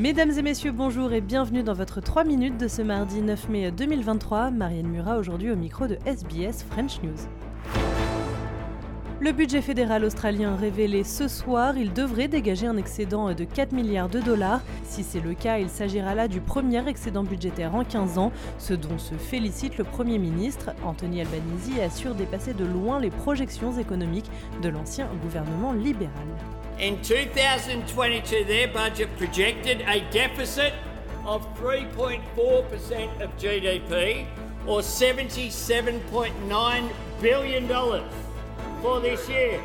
Mesdames et messieurs, bonjour et bienvenue dans votre 3 minutes de ce mardi 9 mai 2023. Marianne Murat aujourd'hui au micro de SBS French News. Le budget fédéral australien révélé ce soir, il devrait dégager un excédent de 4 milliards de dollars. Si c'est le cas, il s'agira là du premier excédent budgétaire en 15 ans, ce dont se félicite le Premier ministre. Anthony Albanese assure dépasser de loin les projections économiques de l'ancien gouvernement libéral. In 2022, their budget projected a deficit of 3.4% of GDP or $77.9 billion for this year.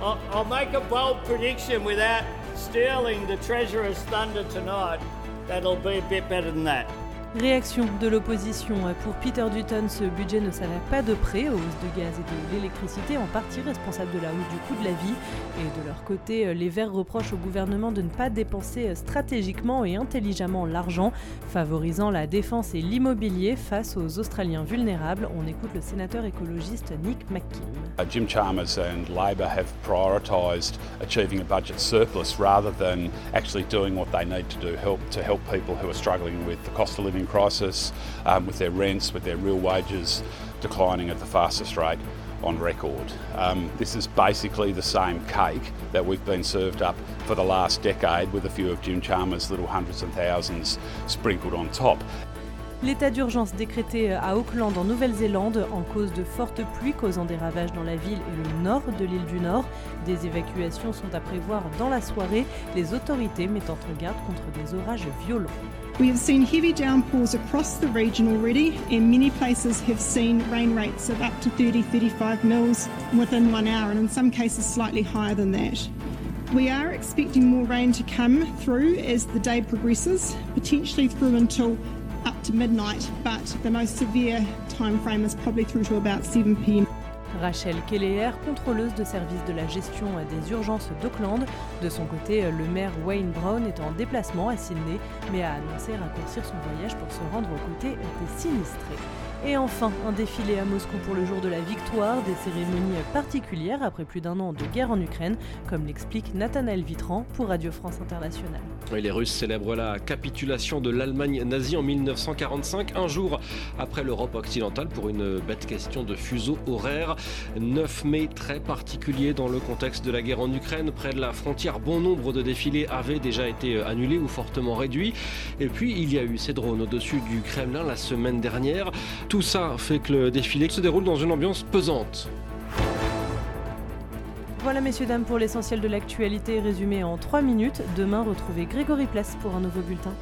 I'll, I'll make a bold prediction without stealing the Treasurer's thunder tonight. That'll be a bit better than that. Réaction de l'opposition. Pour Peter Dutton, ce budget ne s'avère pas de près aux hausses de gaz et de l'électricité, en partie responsable de la hausse du coût de la vie. Et de leur côté, les Verts reprochent au gouvernement de ne pas dépenser stratégiquement et intelligemment l'argent, favorisant la défense et l'immobilier face aux Australiens vulnérables. On écoute le sénateur écologiste Nick McKim. Uh, Jim Chalmers and Labor have prioritised achieving a budget surplus rather than actually doing what they need to do help to help people who are struggling with the cost of living crisis, um, with their rents, with their real wages declining at the fastest rate on record. Um, this is basically the same cake that we've been served up for the last decade with a few of Jim Chalmers' little hundreds and thousands sprinkled on top. L'état d'urgence décrété à Auckland en Nouvelle-Zélande en cause de fortes pluies causant des ravages dans la ville et le nord de l'île du Nord. Des évacuations sont à prévoir dans la soirée, les autorités mettant en garde contre des orages violents. We have seen heavy downpours across the region already, and many places have seen rain rates of up to 30 35 mils within one hour, and in some cases slightly higher than that. We are expecting more rain to come through as the day progresses, potentially through until to midnight, but the most severe time frame is probably through to about 7 pm. Rachel Kelleher, contrôleuse de service de la gestion des urgences d'Auckland. De son côté, le maire Wayne Brown est en déplacement à Sydney, mais a annoncé raccourcir son voyage pour se rendre aux côtés des sinistrés. Et enfin, un défilé à Moscou pour le jour de la victoire, des cérémonies particulières après plus d'un an de guerre en Ukraine, comme l'explique Nathanaël Vitran pour Radio France Internationale. les Russes célèbrent la capitulation de l'Allemagne nazie en 1945, un jour après l'Europe occidentale, pour une bête question de fuseau horaire. 9 mai très particulier dans le contexte de la guerre en Ukraine. Près de la frontière, bon nombre de défilés avaient déjà été annulés ou fortement réduits. Et puis, il y a eu ces drones au-dessus du Kremlin la semaine dernière. Tout ça fait que le défilé se déroule dans une ambiance pesante. Voilà messieurs dames pour l'essentiel de l'actualité résumé en 3 minutes. Demain retrouvez Grégory Place pour un nouveau bulletin.